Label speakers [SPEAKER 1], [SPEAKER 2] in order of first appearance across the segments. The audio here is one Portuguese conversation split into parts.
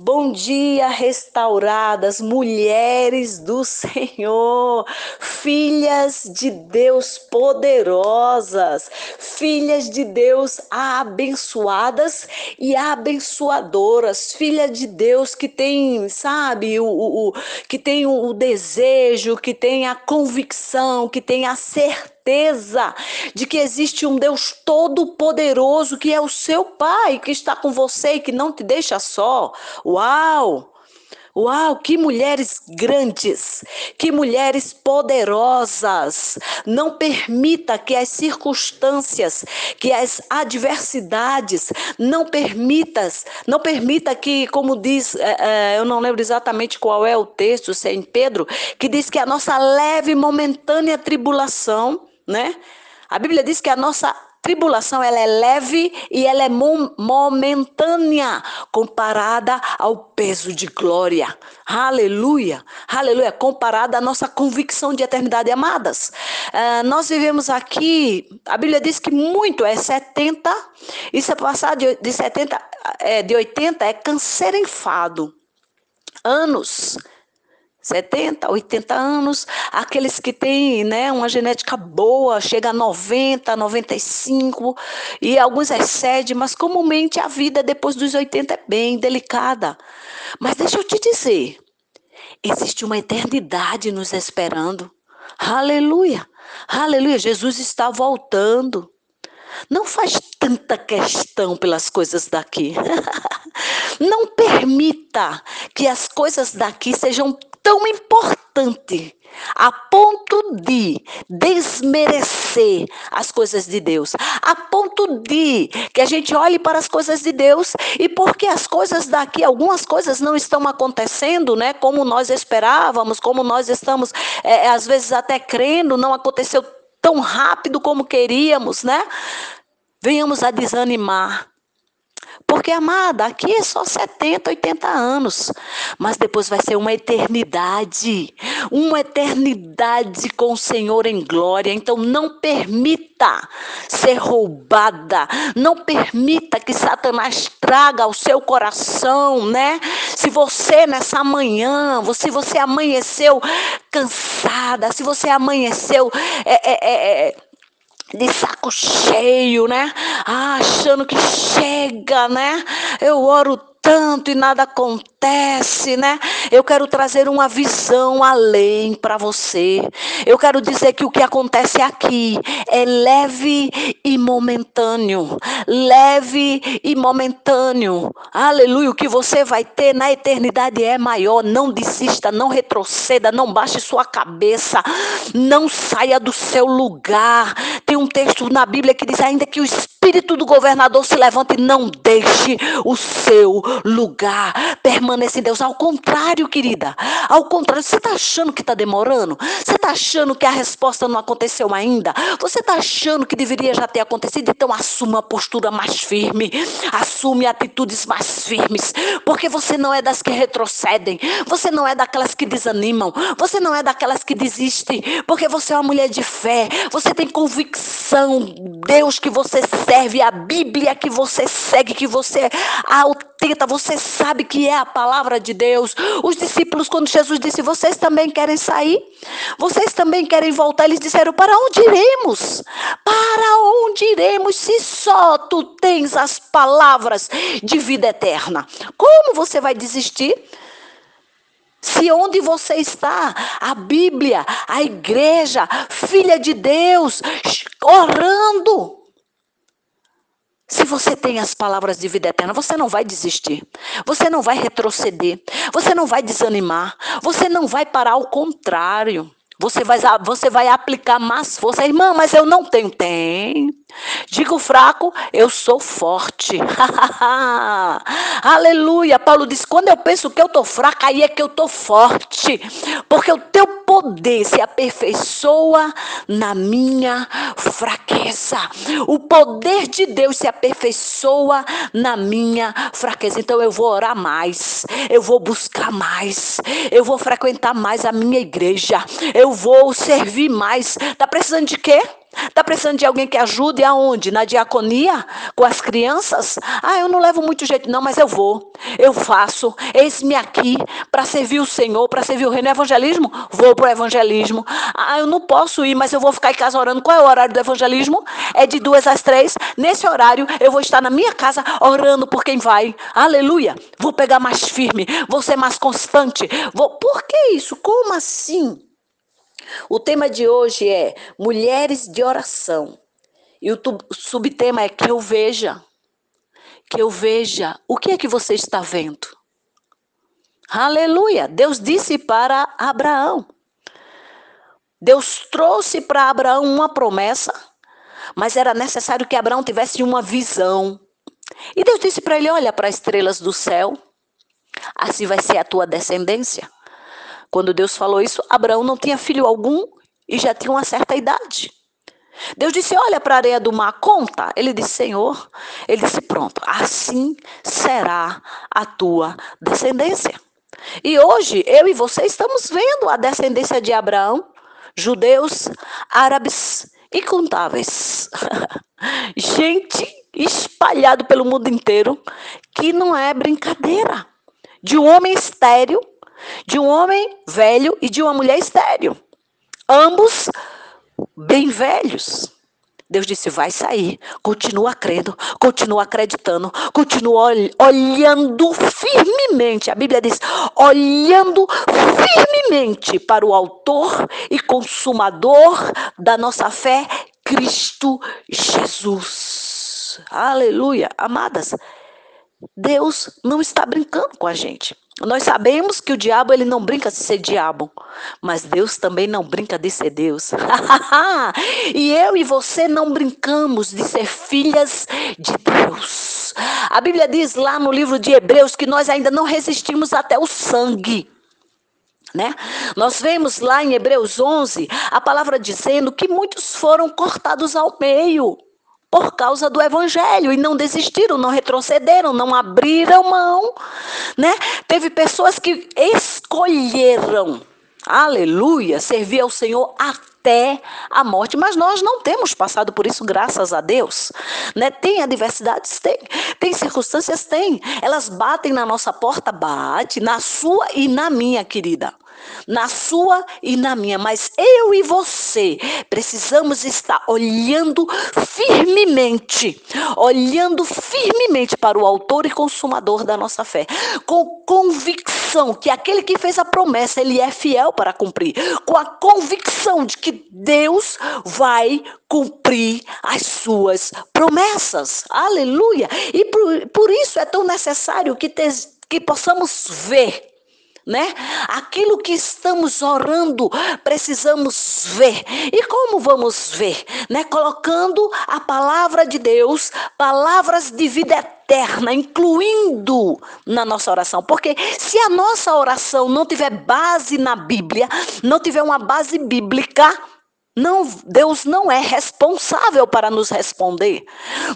[SPEAKER 1] Bom dia, restauradas, mulheres do Senhor, filhas de Deus poderosas, filhas de Deus abençoadas e abençoadoras, filha de Deus que tem, sabe, o, o, o que tem o desejo, que tem a convicção, que tem a certeza certeza de que existe um Deus todo-poderoso que é o seu Pai, que está com você e que não te deixa só. Uau! Uau, que mulheres grandes, que mulheres poderosas. Não permita que as circunstâncias, que as adversidades, não permitas, não permita que, como diz, é, é, eu não lembro exatamente qual é o texto, se é em Pedro, que diz que a nossa leve e momentânea tribulação né? A Bíblia diz que a nossa tribulação ela é leve e ela é momentânea comparada ao peso de glória. Aleluia, aleluia, comparada à nossa convicção de eternidade, amadas. Uh, nós vivemos aqui, a Bíblia diz que muito é 70, isso é passar de, de 70, é, de 80 é câncer enfado. Anos 70, 80 anos, aqueles que têm né, uma genética boa, chega a 90, 95, e alguns excedem, mas comumente a vida depois dos 80 é bem delicada. Mas deixa eu te dizer, existe uma eternidade nos esperando. Aleluia, aleluia, Jesus está voltando. Não faz tanta questão pelas coisas daqui. Não permita que as coisas daqui sejam tão importante a ponto de desmerecer as coisas de Deus, a ponto de que a gente olhe para as coisas de Deus e porque as coisas daqui, algumas coisas não estão acontecendo, né, como nós esperávamos, como nós estamos é, às vezes até crendo, não aconteceu tão rápido como queríamos, né? Venhamos a desanimar. Porque, amada, aqui é só 70, 80 anos. Mas depois vai ser uma eternidade. Uma eternidade com o Senhor em glória. Então, não permita ser roubada. Não permita que Satanás traga ao seu coração, né? Se você nessa manhã, se você amanheceu cansada, se você amanheceu. É, é, é, é de saco cheio, né? Ah, achando que chega, né? Eu oro tanto e nada acontece, né? Eu quero trazer uma visão além para você. Eu quero dizer que o que acontece aqui é leve e momentâneo. Leve e momentâneo. Aleluia. O que você vai ter na eternidade é maior. Não desista, não retroceda, não baixe sua cabeça. Não saia do seu lugar. Tem um texto na Bíblia que diz ainda que o espírito do governador se levante e não deixe o seu lugar. Permaneça em Deus. Ao contrário, querida. Ao contrário, você está achando que está demorando? Você está achando que a resposta não aconteceu ainda? Você está achando que deveria já ter acontecido? Então assuma uma postura mais firme. Assume atitudes mais firmes. Porque você não é das que retrocedem. Você não é daquelas que desanimam. Você não é daquelas que desistem. Porque você é uma mulher de fé. Você tem convicção. Deus que você serve, a Bíblia que você segue, que você autenta, você sabe que é a palavra de Deus. Os discípulos, quando Jesus disse: Vocês também querem sair? Vocês também querem voltar? Eles disseram: Para onde iremos? Para onde iremos se só tu tens as palavras de vida eterna? Como você vai desistir? Se onde você está, a Bíblia, a igreja, filha de Deus, orando, se você tem as palavras de vida eterna, você não vai desistir. Você não vai retroceder. Você não vai desanimar. Você não vai parar ao contrário. Você vai, você vai aplicar mais força. Irmã, mas eu não tenho. Tem. Digo fraco, eu sou forte. Aleluia. Paulo diz: quando eu penso que eu estou fraca, aí é que eu estou forte. Porque o teu poder se aperfeiçoa na minha fraqueza. O poder de Deus se aperfeiçoa na minha fraqueza. Então eu vou orar mais, eu vou buscar mais, eu vou frequentar mais a minha igreja, eu vou servir mais. Tá precisando de quê? Está precisando de alguém que ajude aonde? Na diaconia? Com as crianças? Ah, eu não levo muito jeito, não, mas eu vou. eu faço. Eis-me aqui para servir o Senhor, para servir o reino. Evangelismo? Vou para o evangelismo. Ah, eu não posso ir, mas eu vou ficar em casa orando. Qual é o horário do evangelismo? É de duas às três. Nesse horário, eu vou estar na minha casa orando por quem vai. Aleluia. Vou pegar mais firme, vou ser mais constante. Vou... Por que isso? Como assim? O tema de hoje é Mulheres de Oração. E o subtema é que eu veja. Que eu veja o que é que você está vendo. Aleluia! Deus disse para Abraão. Deus trouxe para Abraão uma promessa, mas era necessário que Abraão tivesse uma visão. E Deus disse para ele: Olha para as estrelas do céu, assim vai ser a tua descendência. Quando Deus falou isso, Abraão não tinha filho algum e já tinha uma certa idade. Deus disse: Olha para a areia do mar, conta. Ele disse: Senhor. Ele disse: Pronto, assim será a tua descendência. E hoje, eu e você estamos vendo a descendência de Abraão, judeus, árabes e contáveis. Gente espalhado pelo mundo inteiro, que não é brincadeira. De um homem estéreo, de um homem velho e de uma mulher estéreo. Ambos bem velhos. Deus disse: vai sair. Continua crendo, continua acreditando, continua olhando firmemente. A Bíblia diz: olhando firmemente para o Autor e Consumador da nossa fé, Cristo Jesus. Aleluia. Amadas, Deus não está brincando com a gente. Nós sabemos que o diabo ele não brinca de ser diabo, mas Deus também não brinca de ser Deus. e eu e você não brincamos de ser filhas de Deus. A Bíblia diz lá no livro de Hebreus que nós ainda não resistimos até o sangue. Né? Nós vemos lá em Hebreus 11 a palavra dizendo que muitos foram cortados ao meio por causa do evangelho e não desistiram, não retrocederam, não abriram mão, né? Teve pessoas que escolheram, aleluia, servir ao Senhor até a morte, mas nós não temos passado por isso, graças a Deus, né? Tem adversidades, tem, tem circunstâncias, tem. Elas batem na nossa porta, bate na sua e na minha, querida na sua e na minha, mas eu e você precisamos estar olhando firmemente, olhando firmemente para o autor e consumador da nossa fé, com convicção que aquele que fez a promessa, ele é fiel para cumprir, com a convicção de que Deus vai cumprir as suas promessas. Aleluia! E por, por isso é tão necessário que, te, que possamos ver né? Aquilo que estamos orando, precisamos ver. E como vamos ver? Né? Colocando a palavra de Deus, palavras de vida eterna, incluindo na nossa oração. Porque se a nossa oração não tiver base na Bíblia, não tiver uma base bíblica, não, Deus não é responsável para nos responder.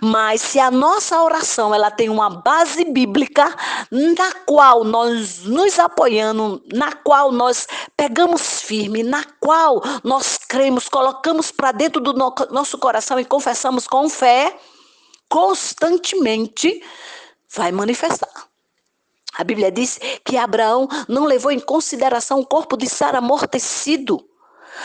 [SPEAKER 1] Mas se a nossa oração ela tem uma base bíblica na qual nós nos apoiando, na qual nós pegamos firme, na qual nós cremos, colocamos para dentro do no, nosso coração e confessamos com fé, constantemente vai manifestar. A Bíblia diz que Abraão não levou em consideração o corpo de Sara amortecido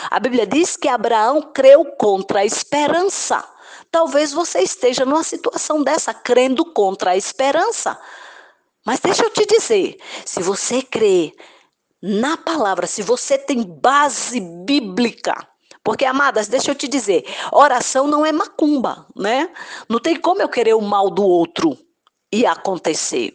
[SPEAKER 1] a Bíblia diz que Abraão creu contra a esperança. Talvez você esteja numa situação dessa, crendo contra a esperança. Mas deixa eu te dizer: se você crê na palavra, se você tem base bíblica, porque, amadas, deixa eu te dizer, oração não é macumba, né? Não tem como eu querer o mal do outro e acontecer.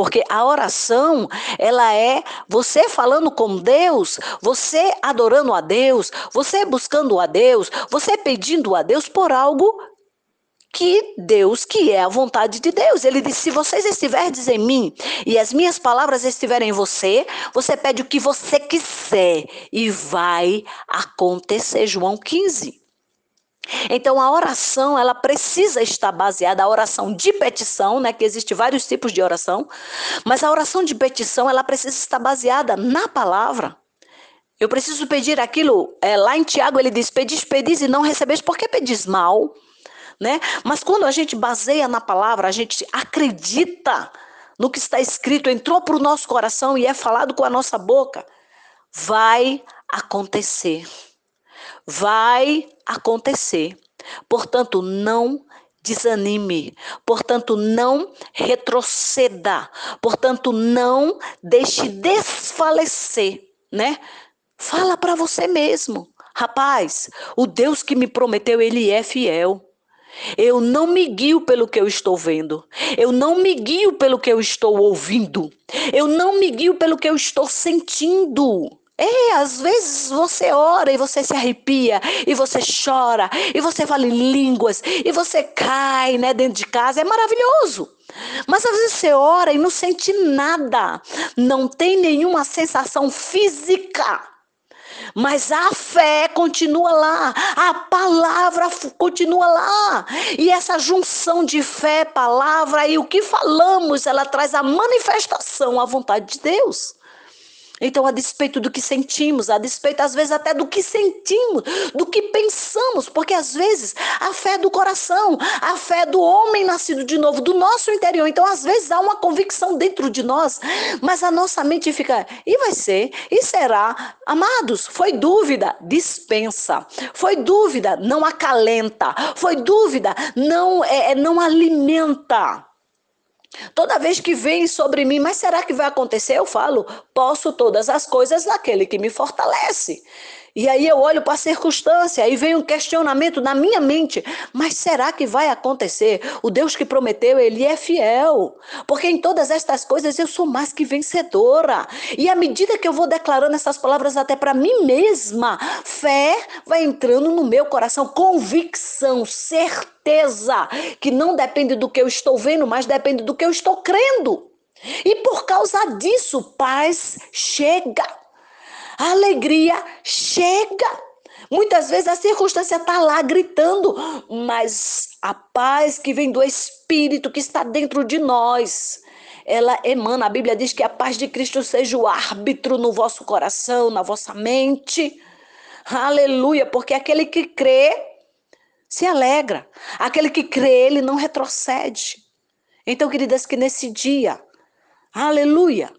[SPEAKER 1] Porque a oração, ela é você falando com Deus, você adorando a Deus, você buscando a Deus, você pedindo a Deus por algo que Deus, que é a vontade de Deus. Ele disse: se vocês estiverdes em mim e as minhas palavras estiverem em você, você pede o que você quiser e vai acontecer. João 15. Então a oração, ela precisa estar baseada a oração de petição, né, que existe vários tipos de oração, mas a oração de petição, ela precisa estar baseada na palavra. Eu preciso pedir aquilo, é, lá em Tiago ele diz: pedis, pedis e não recebeis, porque pedis mal, né? Mas quando a gente baseia na palavra, a gente acredita no que está escrito, entrou para o nosso coração e é falado com a nossa boca, vai acontecer. Vai acontecer. Portanto, não desanime, portanto, não retroceda, portanto, não deixe desfalecer, né? Fala para você mesmo. Rapaz, o Deus que me prometeu, ele é fiel. Eu não me guio pelo que eu estou vendo. Eu não me guio pelo que eu estou ouvindo. Eu não me guio pelo que eu estou sentindo. É, às vezes você ora e você se arrepia, e você chora, e você fala em línguas, e você cai né, dentro de casa. É maravilhoso. Mas às vezes você ora e não sente nada, não tem nenhuma sensação física. Mas a fé continua lá, a palavra continua lá. E essa junção de fé, palavra e o que falamos, ela traz a manifestação à vontade de Deus. Então, a despeito do que sentimos, a despeito às vezes até do que sentimos, do que pensamos, porque às vezes a fé é do coração, a fé é do homem nascido de novo, do nosso interior. Então, às vezes há uma convicção dentro de nós, mas a nossa mente fica, e vai ser, e será. Amados, foi dúvida, dispensa. Foi dúvida, não acalenta. Foi dúvida, não, é, é não alimenta. Toda vez que vem sobre mim, mas será que vai acontecer? Eu falo, posso todas as coisas naquele que me fortalece. E aí eu olho para a circunstância, aí vem um questionamento na minha mente, mas será que vai acontecer? O Deus que prometeu, ele é fiel. Porque em todas estas coisas eu sou mais que vencedora. E à medida que eu vou declarando essas palavras até para mim mesma, fé vai entrando no meu coração, convicção, certeza, que não depende do que eu estou vendo, mas depende do que eu estou crendo. E por causa disso, paz chega. A alegria chega. Muitas vezes a circunstância está lá gritando, mas a paz que vem do Espírito que está dentro de nós, ela emana. A Bíblia diz que a paz de Cristo seja o árbitro no vosso coração, na vossa mente. Aleluia, porque aquele que crê se alegra. Aquele que crê, ele não retrocede. Então, queridas, que nesse dia, aleluia,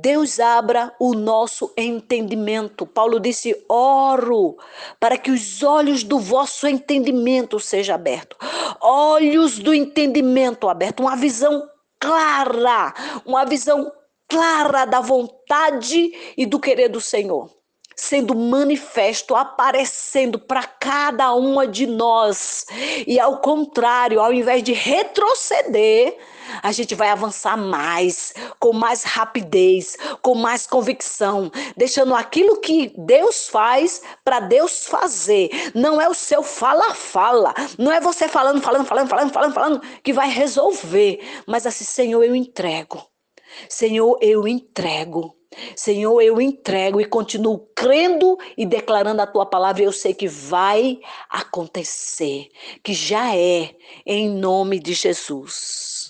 [SPEAKER 1] Deus abra o nosso entendimento. Paulo disse: oro para que os olhos do vosso entendimento sejam abertos. Olhos do entendimento abertos, uma visão clara, uma visão clara da vontade e do querer do Senhor sendo manifesto, aparecendo para cada uma de nós. E ao contrário, ao invés de retroceder, a gente vai avançar mais, com mais rapidez, com mais convicção, deixando aquilo que Deus faz para Deus fazer. Não é o seu fala-fala, não é você falando, falando, falando, falando, falando, falando que vai resolver, mas assim, Senhor, eu entrego. Senhor, eu entrego. Senhor, eu entrego e continuo crendo e declarando a tua palavra. Eu sei que vai acontecer, que já é, em nome de Jesus.